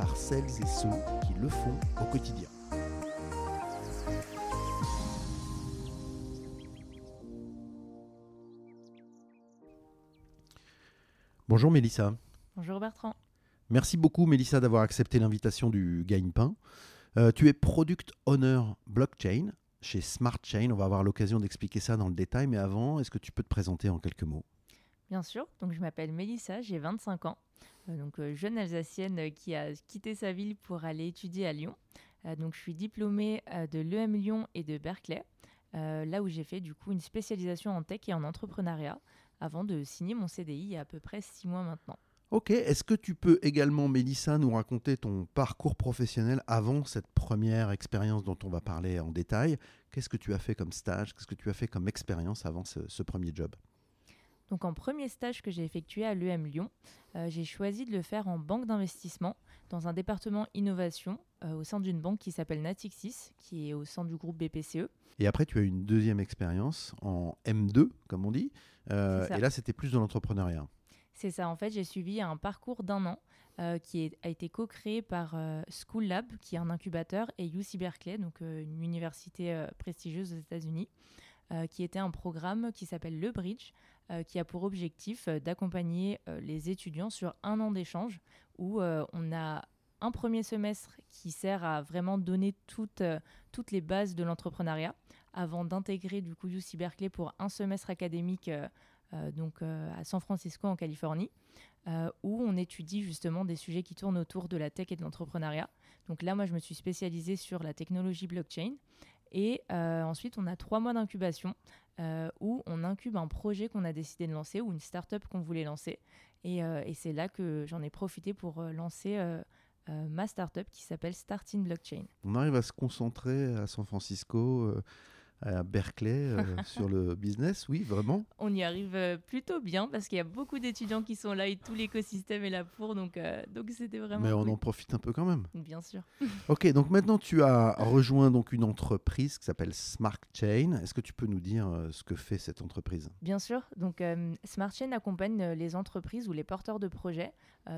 par celles et ceux qui le font au quotidien. Bonjour Mélissa. Bonjour Bertrand. Merci beaucoup Mélissa d'avoir accepté l'invitation du Gagne-Pain. Euh, tu es Product Owner Blockchain chez Smart Chain. On va avoir l'occasion d'expliquer ça dans le détail, mais avant, est-ce que tu peux te présenter en quelques mots? Bien sûr, donc je m'appelle Mélissa, j'ai 25 ans, euh, donc euh, jeune Alsacienne qui a quitté sa ville pour aller étudier à Lyon. donc je suis diplômée de l'EM Lyon et de Berkeley, là où j'ai fait du coup une spécialisation en tech et en entrepreneuriat avant de signer mon CDI il y a à peu près six mois maintenant. Ok, est-ce que tu peux également, Mélissa, nous raconter ton parcours professionnel avant cette première expérience dont on va parler en détail? Qu'est-ce que tu as fait comme stage? Qu'est-ce que tu as fait comme expérience avant ce, premier job? Donc en premier stage que j'ai effectué à l'EM Lyon, euh, j'ai choisi de le faire en banque d'investissement dans un département innovation euh, au sein d'une banque qui s'appelle Natixis, qui est au sein du groupe BPCE. Et après, tu as eu une deuxième expérience en M2, comme on dit. Euh, et là, c'était plus de l'entrepreneuriat. C'est ça, en fait, j'ai suivi un parcours d'un an euh, qui a été co-créé par euh, School Lab, qui est un incubateur, et UC Berkeley, donc euh, une université prestigieuse aux États-Unis, qui était un programme qui s'appelle Le Bridge, qui a pour objectif d'accompagner les étudiants sur un an d'échange, où on a un premier semestre qui sert à vraiment donner toutes, toutes les bases de l'entrepreneuriat, avant d'intégrer du coup UC Berkeley pour un semestre académique euh, donc euh, à San Francisco en Californie, euh, où on étudie justement des sujets qui tournent autour de la tech et de l'entrepreneuriat. Donc là, moi, je me suis spécialisée sur la technologie blockchain. Et ensuite, on a trois mois d'incubation où on incube un projet qu'on a décidé de lancer ou une startup qu'on voulait lancer. Et, et c'est là que j'en ai profité pour lancer ma startup qui s'appelle Starting Blockchain. On arrive à se concentrer à San Francisco à Berkeley euh, sur le business, oui, vraiment On y arrive euh, plutôt bien parce qu'il y a beaucoup d'étudiants qui sont là et tout l'écosystème est là pour, donc euh, donc c'était vraiment. Mais on en profite un peu quand même. Bien sûr. ok, donc maintenant tu as rejoint donc une entreprise qui s'appelle Smart Chain. Est-ce que tu peux nous dire ce que fait cette entreprise? Bien sûr. Donc Smart Chain accompagne les entreprises ou les porteurs de projets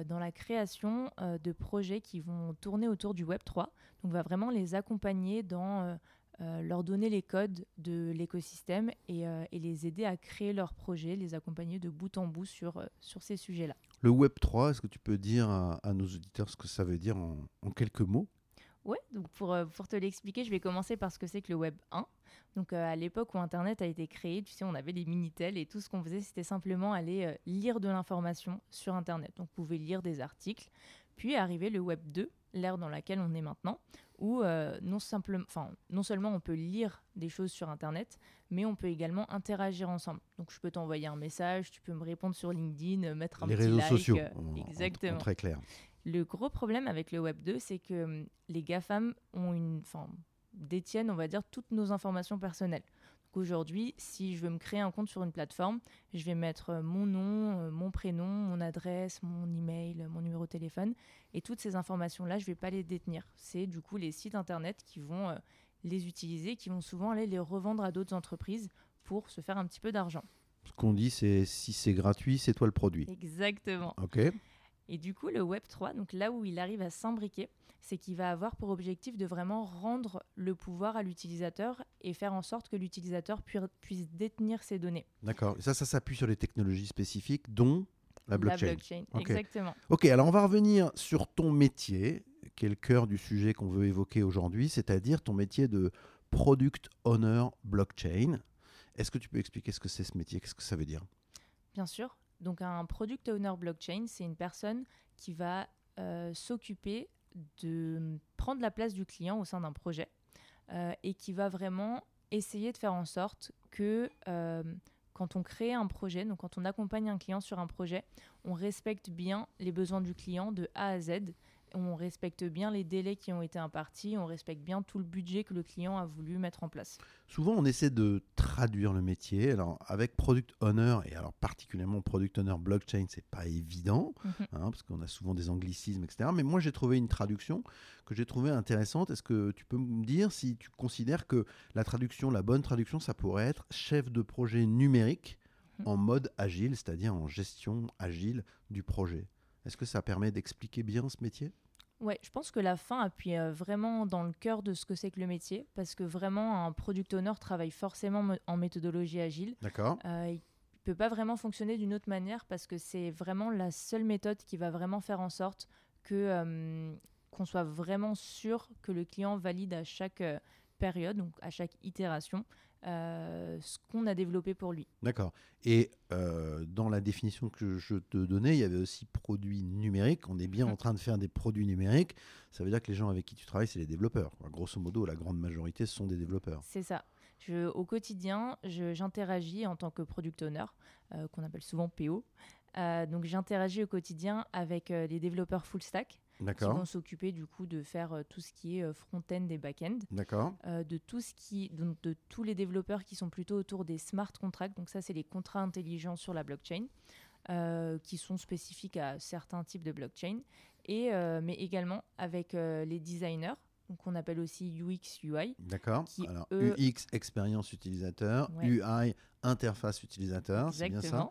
dans la création de projets qui vont tourner autour du Web 3. Donc on va vraiment les accompagner dans euh, leur donner les codes de l'écosystème euh, et, les aider à créer leurs projets, les accompagner de bout en bout sur, euh, sur ces sujets-là. Le Web 3, est-ce que tu peux dire à, nos auditeurs ce que ça veut dire en, quelques mots? Oui, donc pour, pour te l'expliquer, je vais commencer par ce que c'est que le Web 1. Donc à l'époque où Internet a été créé, tu sais, on avait les Minitel et tout ce qu'on faisait, c'était simplement aller lire de l'information sur Internet. Donc vous pouvez lire des articles. Puis est arrivé le Web 2, l'ère dans laquelle on est maintenant, où euh, non, simplement, non seulement on peut lire des choses sur Internet, mais on peut également interagir ensemble. Donc je peux t'envoyer un message, tu peux me répondre sur LinkedIn, euh, mettre un les petit réseaux like. sociaux, exactement. très clair. Le gros problème avec le Web 2, c'est que hum, les GAFAM ont une, détiennent, on va dire, toutes nos informations personnelles. Aujourd'hui, si je veux me créer un compte sur une plateforme, je vais mettre euh, mon nom, euh, mon prénom, mon adresse, mon email, mon numéro de téléphone. Et toutes ces informations-là, je ne vais pas les détenir. C'est du coup les sites internet qui vont euh, les utiliser, qui vont souvent aller les revendre à d'autres entreprises pour se faire un petit peu d'argent. Ce qu'on dit, c'est si c'est gratuit, c'est toi le produit. Exactement. Ok. Et du coup, le Web 3, donc là où il arrive à s'imbriquer, c'est qu'il va avoir pour objectif de vraiment rendre le pouvoir à l'utilisateur et faire en sorte que l'utilisateur puisse détenir ses données. D'accord. Ça, ça s'appuie sur les technologies spécifiques, dont la blockchain. La blockchain, exactement. Ok, alors on va revenir sur ton métier, qui est le cœur du sujet qu'on veut évoquer aujourd'hui, c'est-à-dire ton métier de Product Owner Blockchain. Est-ce que tu peux expliquer ce que c'est ce métier? Qu'est-ce que ça veut dire? Bien sûr. Donc un Product Owner Blockchain, c'est une personne qui va euh, s'occuper de prendre la place du client au sein d'un projet euh, et qui va vraiment essayer de faire en sorte que euh, quand on crée un projet, donc quand on accompagne un client sur un projet, on respecte bien les besoins du client de A à Z on respecte bien les délais qui ont été impartis, on respecte bien tout le budget que le client a voulu mettre en place. Souvent, on essaie de traduire le métier. Alors, avec Product Owner, et alors particulièrement Product Owner Blockchain, c'est pas évident, Mhm. hein, parce qu'on a souvent des anglicismes, etc. Mais moi, j'ai trouvé une traduction que j'ai trouvée intéressante. Est-ce que tu peux me dire si tu considères que la traduction, la bonne traduction, ça pourrait être chef de projet numérique Mhm. en mode agile, c'est-à-dire en gestion agile du projet? Est-ce que ça permet d'expliquer bien ce métier? Ouais, je pense que la fin appuie euh, vraiment dans le cœur de ce que c'est que le métier, parce que vraiment, un product owner travaille forcément me- en méthodologie agile. D'accord Euh, il peut pas vraiment fonctionner d'une autre manière parce que c'est vraiment la seule méthode qui va vraiment faire en sorte que euh, qu'on soit vraiment sûr que le client valide à chaque euh, période, donc à chaque itération, euh, ce qu'on a développé pour lui. D'accord. Et euh, dans la définition que je te donnais, il y avait aussi produits numériques. On est bien en train de faire des produits numériques. Ça veut dire que les gens avec qui tu travailles, c'est les développeurs. Grosso modo, la grande majorité, ce sont des développeurs. C'est ça. Je, au quotidien, j'interagis en tant que product owner, euh, qu'on appelle souvent PO. Donc j'interagis au quotidien avec les développeurs full stack qui vont s'occuper du coup de faire euh, tout ce qui est euh, front-end et back-end. D'accord. euh, de tout ce qui, donc de tous les développeurs qui sont plutôt autour des smart contracts. Donc ça, c'est les contrats intelligents sur la blockchain, euh, qui sont spécifiques à certains types de blockchain, et euh, mais également avec euh, les designers, qu'on appelle aussi UX UI. D'accord. Alors, eux- UX, expérience utilisateur. Ouais. UI, interface utilisateur. C'est bien ça?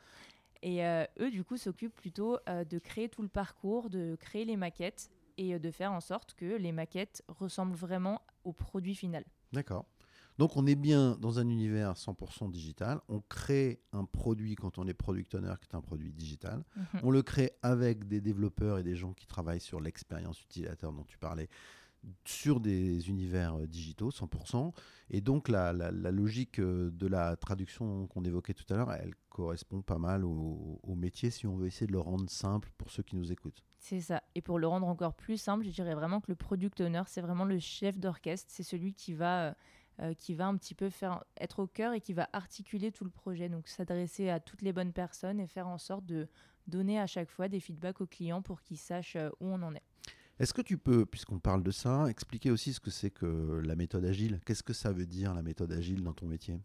Et euh, eux, du coup, s'occupent plutôt euh, de créer tout le parcours, de créer les maquettes et euh, de faire en sorte que les maquettes ressemblent vraiment au produit final. D'accord. Donc, on est bien dans un univers 100% digital. On crée un produit quand on est product owner, qui est un produit digital. Mhm. On le crée avec des développeurs et des gens qui travaillent sur l'expérience utilisateur dont tu parlais, sur des univers euh, digitaux, 100%. Et donc, la, la- logique euh, de la traduction qu'on évoquait tout à l'heure, elle correspond pas mal au, métier si on veut essayer de le rendre simple pour ceux qui nous écoutent. C'est ça. Et pour le rendre encore plus simple, je dirais vraiment que le product owner, c'est vraiment le chef d'orchestre. C'est celui qui va, euh, qui va un petit peu faire être au cœur et qui va articuler tout le projet. Donc s'adresser à toutes les bonnes personnes et faire en sorte de donner à chaque fois des feedbacks aux clients pour qu'ils sachent où on en est. Est-ce que tu peux, puisqu'on parle de ça, expliquer aussi ce que c'est que la méthode agile? Qu'est-ce que ça veut dire la méthode agile dans ton métier?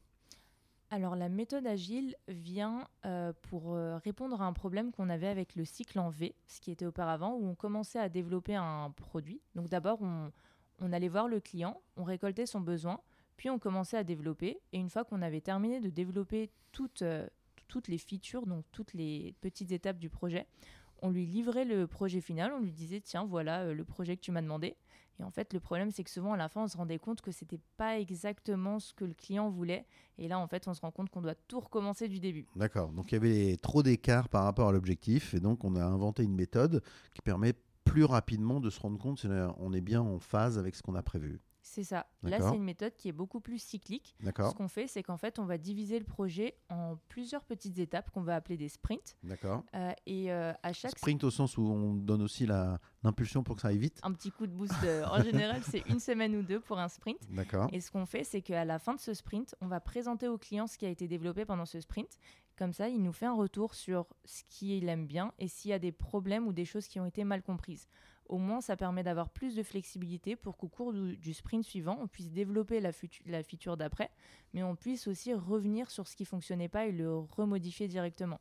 Alors la méthode agile vient euh, pour euh, répondre à un problème qu'on avait avec le cycle en V, ce qui était auparavant, où on commençait à développer un produit. Donc d'abord, on, allait voir le client, on récoltait son besoin, puis on commençait à développer. Et une fois qu'on avait terminé de développer toutes, euh, toutes les features, donc toutes les petites étapes du projet, on lui livrait le projet final, on lui disait tiens voilà euh, le projet que tu m'as demandé. Et en fait le problème c'est que souvent à la fin on se rendait compte que c'était pas exactement ce que le client voulait. Et là en fait on se rend compte qu'on doit tout recommencer du début. D'accord. Donc, il y avait trop d'écart par rapport à l'objectif. Et donc, on a inventé une méthode qui permet plus rapidement de se rendre compte si on est bien en phase avec ce qu'on a prévu. C'est ça. Là c'est une méthode qui est beaucoup plus cyclique. Ce qu'on fait c'est qu'en fait on va diviser le projet en plusieurs petites étapes qu'on va appeler des sprints. D'accord. Euh, et euh, à chaque Sprint au sens où on donne aussi l'impulsion pour que ça aille vite. un petit coup de boost, euh, en général c'est une semaine ou deux pour un sprint. D'accord. Et ce qu'on fait, c'est qu'à la fin de ce sprint, on va présenter au client ce qui a été développé pendant ce sprint. Comme ça, il nous fait un retour sur ce qu'il aime bien et s'il y a des problèmes ou des choses qui ont été mal comprises. Au moins, ça permet d'avoir plus de flexibilité pour qu'au cours du, du sprint suivant, on puisse développer la, la feature d'après, mais on puisse aussi revenir sur ce qui fonctionnait pas et le remodifier directement.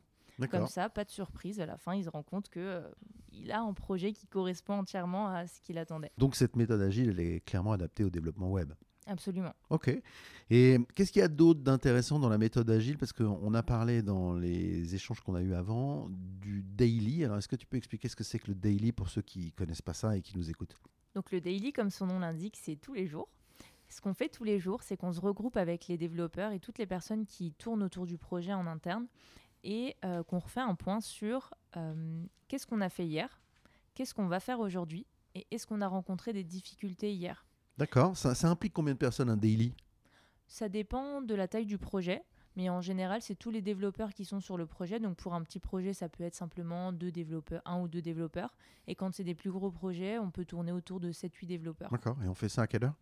Comme ça, pas de surprise. À la fin, il se rend compte que euh, il a un projet qui correspond entièrement à ce qu'il attendait. Donc, cette méthode agile, elle est clairement adaptée au développement web. Absolument. Ok. Et qu'est-ce qu'il y a d'autre d'intéressant dans la méthode agile? Parce qu'on a parlé dans les échanges qu'on a eu avant du daily. Alors, est-ce que tu peux expliquer ce que c'est que le daily pour ceux qui connaissent pas ça et qui nous écoutent? Donc le daily, comme son nom l'indique, c'est tous les jours. Ce qu'on fait tous les jours, c'est qu'on se regroupe avec les développeurs et toutes les personnes qui tournent autour du projet en interne et euh, qu'on refait un point sur euh, qu'est-ce qu'on a fait hier, qu'est-ce qu'on va faire aujourd'hui? Et est-ce qu'on a rencontré des difficultés hier? D'accord. Ça, ça implique combien de personnes un daily? Ça dépend de la taille du projet, mais en général, c'est tous les développeurs qui sont sur le projet. Donc pour un petit projet, ça peut être simplement deux développeurs, un ou deux développeurs. Et quand c'est des plus gros projets, on peut tourner autour de 7-8 développeurs. D'accord. Et on fait ça à quelle heure?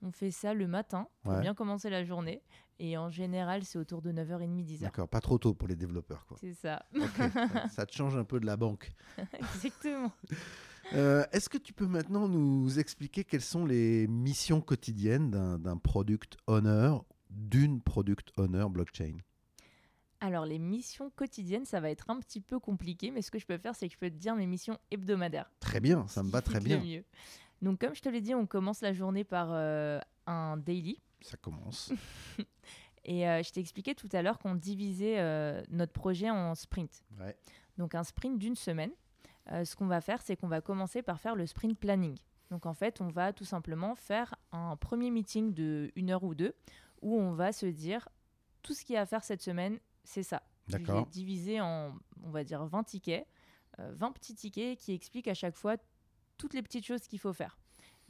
On fait ça le matin pour Ouais. bien commencer la journée. Et en général, c'est autour de 9h30, 10h. D'accord. Pas trop tôt pour les développeurs. Quoi. C'est ça. Ça te change un peu de la banque. Exactement. Euh, est-ce que tu peux maintenant nous expliquer quelles sont les missions quotidiennes d'un product owner, d'une product owner blockchain? Alors, les missions quotidiennes, ça va être un petit peu compliqué, mais ce que je peux faire, c'est que je peux te dire mes missions hebdomadaires. Très bien, ça me va très bien. Mieux. Donc, comme je te l'ai dit, on commence la journée par euh, un daily. Ça commence. Et euh, je t'ai expliqué tout à l'heure qu'on divisait euh, notre projet en sprints. Donc, un sprint d'une semaine. Ce qu'on va faire, c'est qu'on va commencer par faire le sprint planning. Donc, en fait, on va tout simplement faire un premier meeting de une heure ou deux où on va se dire tout ce qu'il y a à faire cette semaine, c'est ça. D'accord. divisé en, on va dire, 20 tickets, 20 petits tickets qui expliquent à chaque fois toutes les petites choses qu'il faut faire.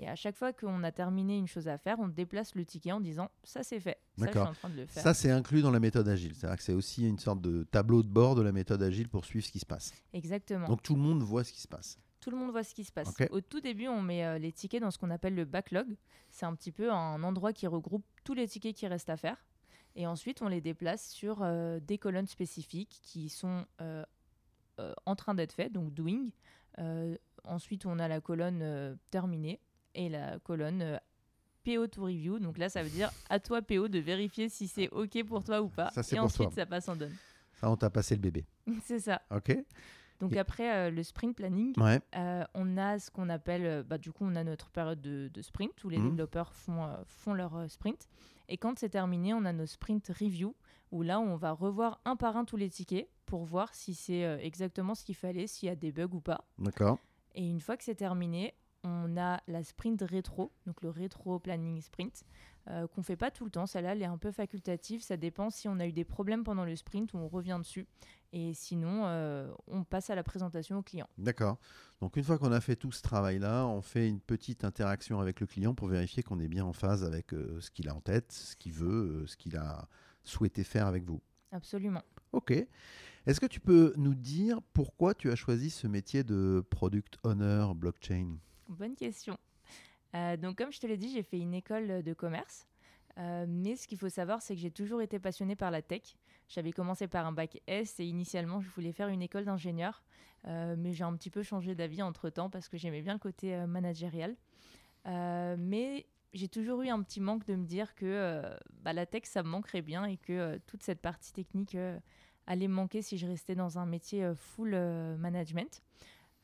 Et à chaque fois qu'on a terminé une chose à faire, on déplace le ticket en disant ça c'est fait. D'accord. Ça, c'est inclus dans la méthode agile. C'est-à-dire que c'est aussi une sorte de tableau de bord de la méthode agile pour suivre ce qui se passe. Exactement. Donc tout le monde voit ce qui se passe. Tout le monde voit ce qui se passe. Au tout début, on met euh, les tickets dans ce qu'on appelle le backlog. C'est un petit peu un endroit qui regroupe tous les tickets qui restent à faire. Et ensuite, on les déplace sur euh, des colonnes spécifiques qui sont euh, en train d'être faites, donc doing. ensuite, on a la colonne terminée et la colonne euh, PO to review. Donc là, ça veut dire à toi PO de vérifier si c'est OK pour toi ou pas. et ensuite, ça passe en donne. Ça, on t'a passé le bébé. c'est ça. OK. Donc après euh, le sprint planning, euh, on a ce qu'on appelle, bah, du coup, on a notre période de, sprint où les mmh. développeurs font, font leur sprint. Et quand c'est terminé, on a nos sprint review où là, on va revoir un par un tous les tickets pour voir si c'est exactement ce qu'il fallait, s'il y a des bugs ou pas. D'accord. Et une fois que c'est terminé, on a la sprint rétro, donc le rétro planning sprint, euh, qu'on fait pas tout le temps. Celle-là, elle est un peu facultative. Ça dépend si on a eu des problèmes pendant le sprint, on revient dessus. Et sinon, euh, on passe à la présentation au client. D'accord. Donc une fois qu'on a fait tout ce travail-là, on fait une petite interaction avec le client pour vérifier qu'on est bien en phase avec euh, ce qu'il a en tête, ce qu'il veut, ce qu'il a souhaité faire avec vous. Absolument. Ok. Est-ce que tu peux nous dire pourquoi tu as choisi ce métier de product owner blockchain? Bonne question. Euh, donc, comme je te l'ai dit, j'ai fait une école de commerce. Euh, mais ce qu'il faut savoir, c'est que j'ai toujours été passionnée par la tech. J'avais commencé par un bac S et initialement, je voulais faire une école d'ingénieur. Euh, mais j'ai un petit peu changé d'avis entre-temps parce que j'aimais bien le côté managérial. mais j'ai toujours eu un petit manque de me dire que bah, la tech, ça me manquerait bien et que toute cette partie technique allait me manquer si je restais dans un métier full management.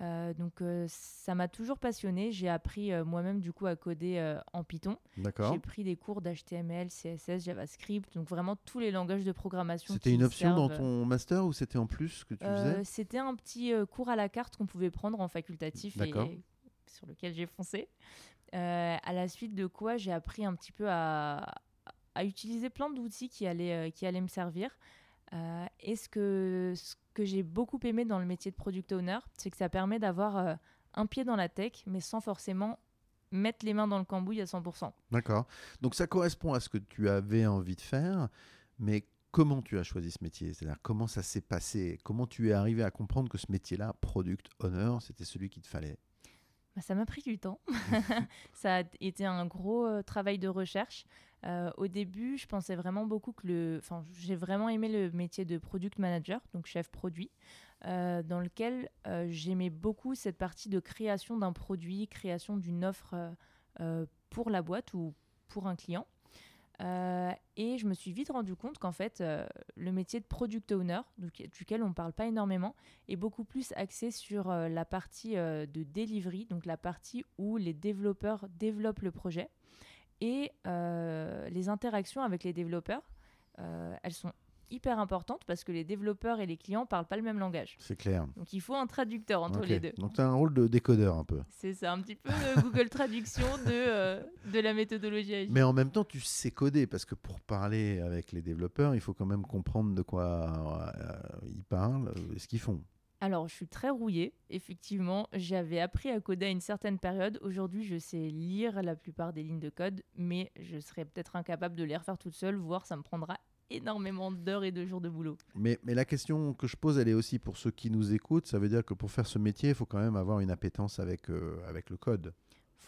Euh, donc euh, ça m'a toujours passionné. J'ai appris euh, moi-même du coup à coder en Python. J'ai pris des cours d'HTML, CSS, JavaScript, donc vraiment tous les langages de programmation. C'était une option dans ton master ou c'était en plus que tu faisais C'était un petit cours à la carte qu'on pouvait prendre en facultatif et sur lequel j'ai foncé. à la suite de quoi j'ai appris un petit peu à, à utiliser plein d'outils qui allaient, qui allaient me servir. Et ce que, que j'ai beaucoup aimé dans le métier de product owner, c'est que ça permet d'avoir euh, un pied dans la tech, mais sans forcément mettre les mains dans le cambouis à 100%. D'accord. Donc ça correspond à ce que tu avais envie de faire, mais comment tu as choisi ce métier? C'est-à-dire comment ça s'est passé? Comment tu es arrivé à comprendre que ce métier-là, product owner, c'était celui qu'il te fallait? Bah, ça m'a pris du temps. ça a été un gros euh, travail de recherche. Euh, au début, je pensais vraiment beaucoup que le. Enfin, j'ai vraiment aimé le métier de product manager, donc chef produit, euh, dans lequel j'aimais beaucoup cette partie de création d'un produit, création d'une offre pour la boîte ou pour un client. Euh, et je me suis vite rendu compte qu'en fait, euh, le métier de product owner, duquel on ne parle pas énormément, est beaucoup plus axé sur euh, la partie de delivery, donc la partie où les développeurs développent le projet. Et les interactions avec les développeurs, elles sont hyper importante parce que les développeurs et les clients parlent pas le même langage. C'est clair. Donc il faut un traducteur entre les deux. Donc tu as un rôle de décodeur un peu. C'est ça, un petit peu Google Traduction de, euh, de la méthodologie agile. Mais en même temps, tu sais coder parce que pour parler avec les développeurs, il faut quand même comprendre de quoi euh, ils parlent et ce qu'ils font. Alors, je suis très rouillée, effectivement. J'avais appris à coder à une certaine période. Aujourd'hui, je sais lire la plupart des lignes de code, mais je serais peut-être incapable de les refaire toute seule, voire ça me prendra énormément d'heures et de jours de boulot. Mais, mais la question que je pose, elle est aussi pour ceux qui nous écoutent. Ça veut dire que pour faire ce métier, il faut quand même avoir une appétence avec, euh, avec le code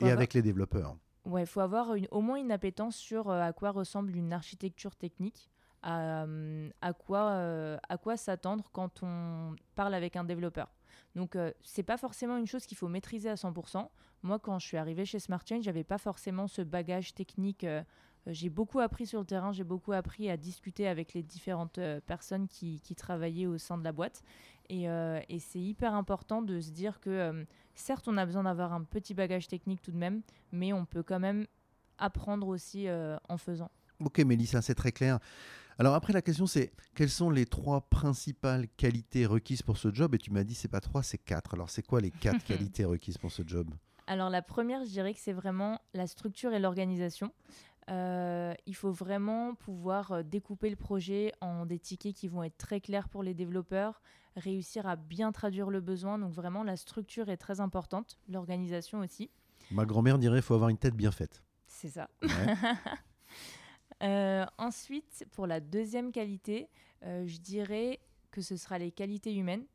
et avec les développeurs. Ouais, il faut avoir une, au moins une appétence sur euh, à quoi ressemble une architecture technique, à, euh, à quoi, à quoi s'attendre quand on parle avec un développeur. Donc, euh, c'est pas forcément une chose qu'il faut maîtriser à 100%. Moi, quand je suis arrivée chez Smart Change, j'avais pas forcément ce bagage technique. euh, j'ai beaucoup appris sur le terrain, j'ai beaucoup appris à discuter avec les différentes euh, personnes qui, travaillaient au sein de la boîte. Et, euh, c'est hyper important de se dire que, euh, certes, on a besoin d'avoir un petit bagage technique tout de même, mais on peut quand même apprendre aussi euh, en faisant. Ok, Mélissa, c'est très clair. Alors après, la question c'est quelles sont les trois principales qualités requises pour ce job? Et tu m'as dit c'est pas trois, c'est quatre. Alors c'est quoi les quatre qualités requises pour ce job? Alors la première, je dirais que c'est vraiment la structure et l'organisation. Euh, il faut vraiment pouvoir euh, découper le projet en des tickets qui vont être très clairs pour les développeurs, réussir à bien traduire le besoin. Donc vraiment, la structure est très importante, l'organisation aussi. Ma grand-mère dirait faut avoir une tête bien faite. C'est ça. Ouais. Euh, ensuite, pour la deuxième qualité, euh, je dirais que ce sera les qualités humaines.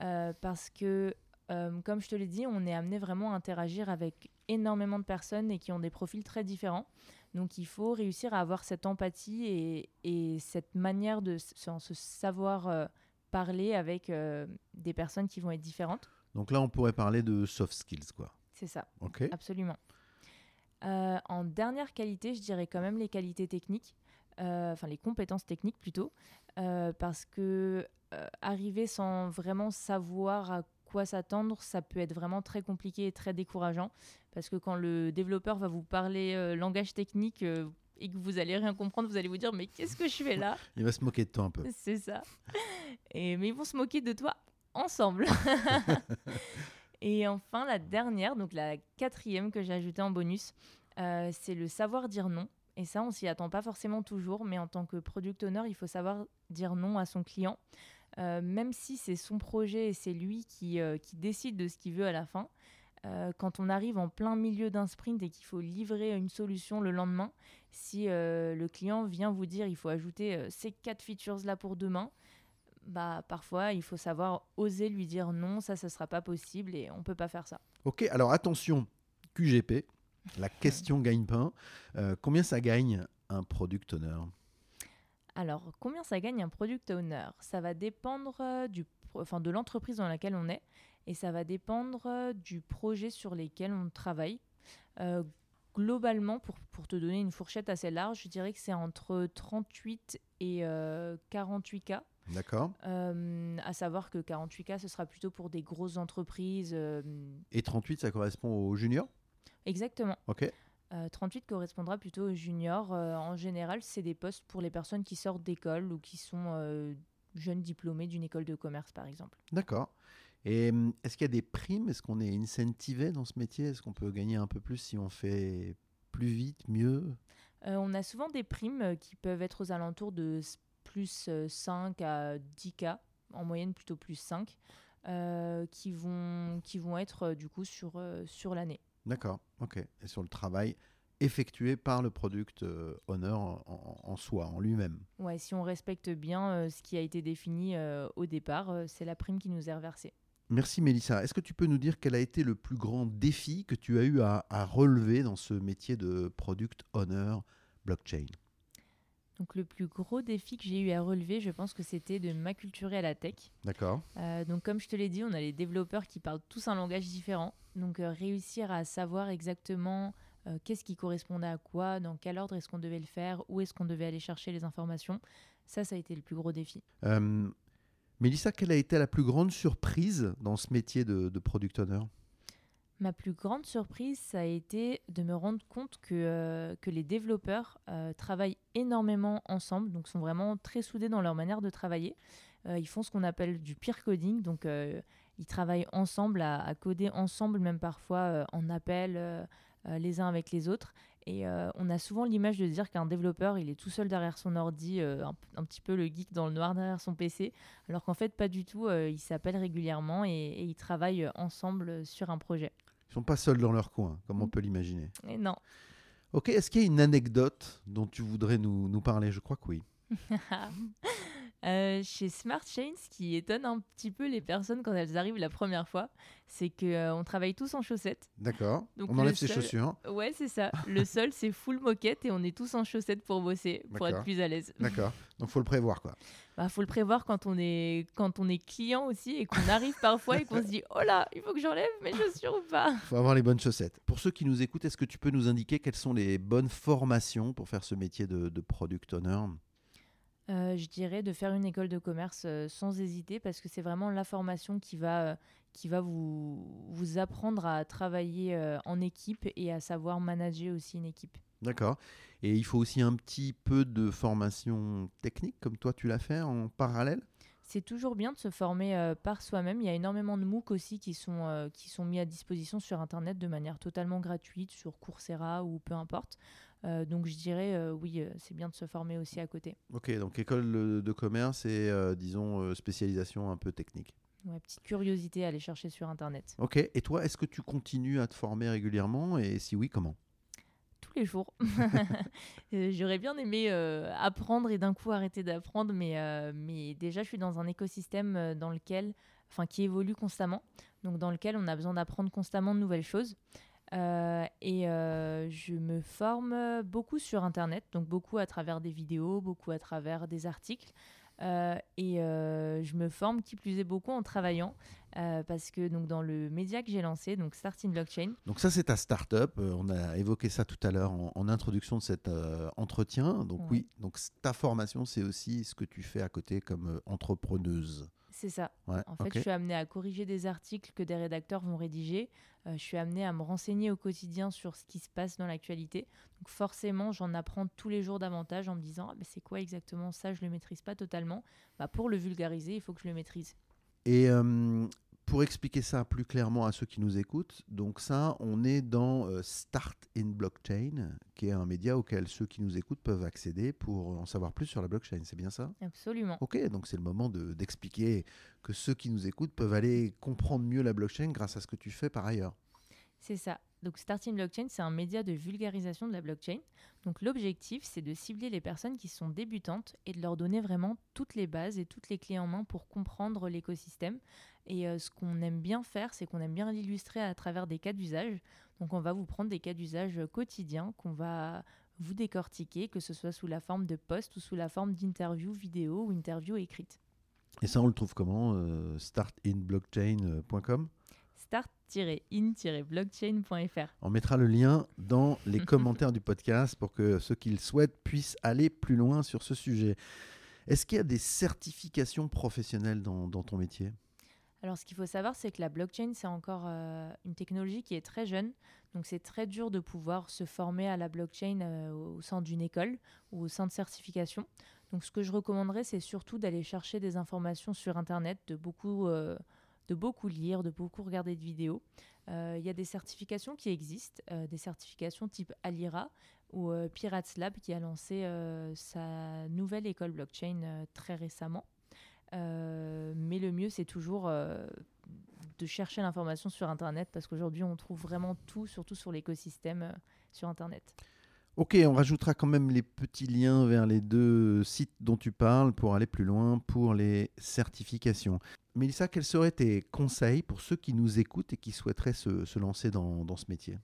euh, parce que, euh, comme je te l'ai dit, on est amené vraiment à interagir avec énormément de personnes et qui ont des profils très différents. Donc il faut réussir à avoir cette empathie et, et cette manière de se, se savoir euh, parler avec euh, des personnes qui vont être différentes. Donc là, on pourrait parler de soft skills, quoi. C'est ça. Ok. Absolument. Euh, en dernière qualité, je dirais quand même les qualités techniques, euh, enfin les compétences techniques plutôt, euh, parce que arriver sans vraiment savoir à quoi s'attendre, ça peut être vraiment très compliqué et très décourageant, parce que quand le développeur va vous parler langage technique et que vous allez rien comprendre, vous allez vous dire mais qu'est-ce que je fais là? Il va se moquer de toi un peu. c'est ça. Et, mais ils vont se moquer de toi ensemble. Et enfin, la dernière, donc la quatrième que j'ai ajoutée en bonus, euh, c'est le savoir dire non. Et ça, on s'y attend pas forcément toujours, mais en tant que product owner, il faut savoir dire non à son client, Euh, même si c'est son projet et c'est lui qui, euh, qui décide de ce qu'il veut à la fin. Quand on arrive en plein milieu d'un sprint et qu'il faut livrer une solution le lendemain, si le client vient vous dire il faut ajouter ces quatre features là pour demain, bah parfois il faut savoir oser lui dire non, ça ça sera pas possible et on peut pas faire ça. Ok, alors attention, QGP, la question gagne-pain. Euh, combien ça gagne un product owner? Alors combien ça gagne un product owner? Ça va dépendre euh, du enfin, de l'entreprise dans laquelle on est et ça va dépendre euh, du projet sur lesquels on travaille. Euh, globalement, pour, pour te donner une fourchette assez large, je dirais que c'est entre 38 et euh, 48 cas. D'accord. Euh, à savoir que 48K, ce sera plutôt pour des grosses entreprises. euh, Et 38, ça correspond au junior exactement. Ok. Euh, 38 correspondra plutôt aux juniors. Euh, en général, c'est des postes pour les personnes qui sortent d'école ou qui sont euh, jeunes diplômés d'une école de commerce, par exemple. D'accord. Et hum, est-ce qu'il y a des primes? Est-ce qu'on est incentivé dans ce métier? Est-ce qu'on peut gagner un peu plus si on fait plus vite, mieux? On a souvent des primes qui peuvent être aux alentours de plus euh, 5 à 10K, en moyenne plutôt plus 5, euh, qui, vont, qui vont être euh, du coup sur, euh, sur l'année. D'accord. Ok. Et sur le travail effectué par le product euh, owner en, en- en soi, en lui-même. Ouais, si on respecte bien euh, ce qui a été défini euh, au départ, euh, c'est la prime qui nous est reversée. Merci Mélissa. Est-ce que tu peux nous dire quel a été le plus grand défi que tu as eu à, à relever dans ce métier de product owner blockchain? Donc le plus gros défi que j'ai eu à relever, je pense que c'était de m'acculturer à la tech. D'accord. Euh, donc comme je te l'ai dit, on a les développeurs qui parlent tous un langage différent. Donc euh, réussir à savoir exactement euh, qu'est-ce qui correspondait à quoi, dans quel ordre est-ce qu'on devait le faire, où est-ce qu'on devait aller chercher les informations, ça, ça a été le plus gros défi. Mélissa, quelle a été la plus grande surprise dans ce métier de, de product owner? Ma plus grande surprise, ça a été de me rendre compte que, euh, que les développeurs euh, travaillent énormément ensemble, donc sont vraiment très soudés dans leur manière de travailler. Euh, ils font ce qu'on appelle du peer coding, donc ils travaillent ensemble, à, coder ensemble, même parfois en appel les uns avec les autres. Et on a souvent l'image de dire qu'un développeur, il est tout seul derrière son ordi, un, petit peu le geek dans le noir derrière son PC, alors qu'en fait, pas du tout. ils s'appellent régulièrement et, et ils travaillent ensemble sur un projet. Ils sont pas seuls dans leur coin, comme on Mm. peut l'imaginer. Et non. Ok, est-ce qu'il y a une anecdote dont tu voudrais nous, nous parler? Je crois que oui. Euh, chez Smart Chain, ce qui étonne un petit peu les personnes quand elles arrivent la première fois, c'est qu'on euh, travaille tous en chaussettes. D'accord. On enlève ses chaussures. Ouais, c'est ça. le sol, c'est full moquette et on est tous en chaussettes pour bosser, pour être plus à l'aise. D'accord. Donc faut le prévoir, quoi. Bah, faut le prévoir quand on est quand on est client aussi et qu'on arrive parfois et qu'on se dit oh là, il faut que j'enlève mes chaussures ou pas. Faut avoir les bonnes chaussettes. Pour ceux qui nous écoutent, est-ce que tu peux nous indiquer quelles sont les bonnes formations pour faire ce métier de, de product owner? Euh, je dirais de faire une école de commerce euh, sans hésiter parce que c'est vraiment la formation qui va, euh, qui va vous, vous apprendre à travailler en équipe et à savoir manager aussi une équipe. D'accord. Et il faut aussi un petit peu de formation technique comme toi tu l'as fait en parallèle? C'est toujours bien de se former par soi-même. Il y a énormément de MOOC aussi qui sont, qui sont mis à disposition sur Internet de manière totalement gratuite, sur Coursera ou peu importe. Euh, donc je dirais euh, oui, euh, c'est bien de se former aussi à côté. Ok, donc école de commerce et disons spécialisation un peu technique. Ouais, petite curiosité à aller chercher sur Internet. Ok, et toi, est-ce que tu continues à te former régulièrement? Et si oui, comment? Tous les jours. J'aurais bien aimé apprendre et d'un coup arrêter d'apprendre, mais, mais déjà je suis dans un écosystème dans lequel, enfin qui évolue constamment, donc dans lequel on a besoin d'apprendre constamment de nouvelles choses. Euh, et euh, je me forme beaucoup sur Internet, donc beaucoup à travers des vidéos, beaucoup à travers des articles. Euh, et je me forme qui plus est beaucoup en travaillant parce que donc dans le média que j'ai lancé, donc Starting Blockchain. Donc ça c'est ta startup. on a évoqué ça tout à l'heure en, introduction de cet entretien. Donc oui, donc ta formation c'est aussi ce que tu fais à côté comme entrepreneuse. C'est ça. en fait, je suis amenée à corriger des articles que des rédacteurs vont rédiger. Euh, je suis amenée à me renseigner au quotidien sur ce qui se passe dans l'actualité. Donc forcément, j'en apprends tous les jours davantage en me disant ah, c'est quoi exactement ça? Je ne le maîtrise pas totalement. Bah, pour le vulgariser, il faut que je le maîtrise. Et euh, pour expliquer ça plus clairement à ceux qui nous écoutent, donc ça, on est dans euh, Start in Blockchain, qui est un média auquel ceux qui nous écoutent peuvent accéder pour en savoir plus sur la blockchain. C'est bien ça? Absolument. Ok, donc c'est le moment d'expliquer que ceux qui nous écoutent peuvent aller comprendre mieux la blockchain grâce à ce que tu fais par ailleurs. C'est ça. Donc Starting Blockchain, c'est un média de vulgarisation de la blockchain. Donc l'objectif, c'est de cibler les personnes qui sont débutantes et de leur donner vraiment toutes les bases et toutes les clés en main pour comprendre l'écosystème. Et euh, ce qu'on aime bien faire, c'est qu'on aime bien l'illustrer à travers des cas d'usage. Donc on va vous prendre des cas d'usage quotidiens qu'on va vous décortiquer, que ce soit sous la forme de post ou sous la forme d'interview vidéo ou interview écrite. Et ça, on le trouve comment euh, Startinblockchain.com On mettra le lien dans les commentaires du podcast pour que ceux qui le souhaitent puissent aller plus loin sur ce sujet. Est-ce qu'il y a des certifications professionnelles dans, ton métier? Alors, ce qu'il faut savoir, c'est que la blockchain, c'est encore euh, une technologie qui est très jeune. Donc, c'est très dur de pouvoir se former à la blockchain euh, au sein d'une école ou au sein de certification. Donc, ce que je recommanderais, c'est surtout d'aller chercher des informations sur Internet, de beaucoup euh, de beaucoup lire, de beaucoup regarder de vidéos. Euh, il y a des certifications qui existent, euh, des certifications type Alira ou euh, Pirates Lab qui a lancé sa nouvelle école blockchain très récemment. mais le mieux, c'est toujours de chercher l'information sur Internet parce qu'aujourd'hui, on trouve vraiment tout, surtout sur l'écosystème sur Internet. Ok, on rajoutera quand même les petits liens vers les deux sites dont tu parles pour aller plus loin pour les certifications. Mélissa, quels seraient tes conseils pour ceux qui nous écoutent et qui souhaiteraient se, lancer dans, ce métier?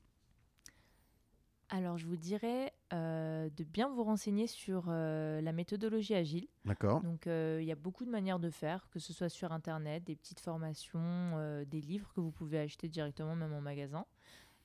Alors, je vous dirais euh, de bien vous renseigner sur euh, la méthodologie agile. D'accord. Donc, euh, il y a beaucoup de manières de faire, que ce soit sur Internet, des petites formations, des livres que vous pouvez acheter directement, même en magasin.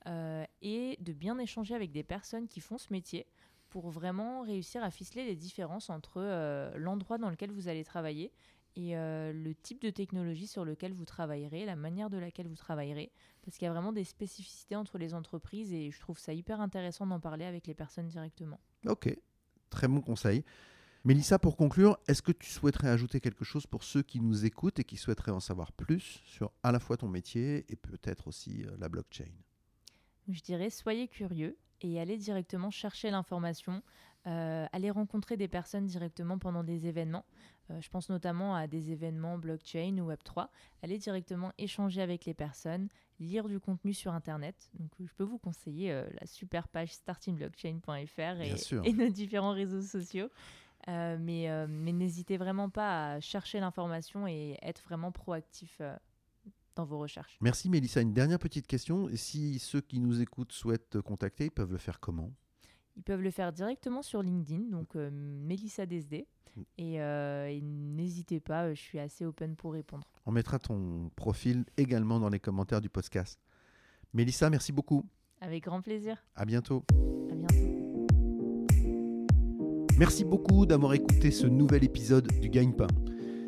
Et de bien échanger avec des personnes qui font ce métier pour vraiment réussir à ficeler les différences entre l'endroit dans lequel vous allez travailler et euh, le type de technologie sur lequel vous travaillerez, la manière de laquelle vous travaillerez, parce qu'il y a vraiment des spécificités entre les entreprises et je trouve ça hyper intéressant d'en parler avec les personnes directement. Ok, très bon conseil. Mélissa, pour conclure, est-ce que tu souhaiterais ajouter quelque chose pour ceux qui nous écoutent et qui souhaiteraient en savoir plus sur à la fois ton métier et peut-être aussi euh, la blockchain? Je dirais soyez curieux et allez directement chercher l'information, euh, allez rencontrer des personnes directement pendant des événements. Euh, je pense notamment à des événements blockchain ou Web3. Allez directement échanger avec les personnes, lire du contenu sur Internet. Donc, je peux vous conseiller euh, la super page startingblockchain.fr et, et, nos différents réseaux sociaux. mais mais n'hésitez vraiment pas à chercher l'information et être vraiment proactif dans vos recherches. Merci Mélissa. Une dernière petite question. Si ceux qui nous écoutent souhaitent contacter, ils peuvent le faire comment? Ils peuvent le faire directement sur LinkedIn, donc Mélissa DSD. Mm. Et, n'hésitez pas, je suis assez open pour répondre. On mettra ton profil également dans les commentaires du podcast. Mélissa, merci beaucoup. Avec grand plaisir. À bientôt. À bientôt. Merci beaucoup d'avoir écouté ce nouvel épisode du Gagne-Pain.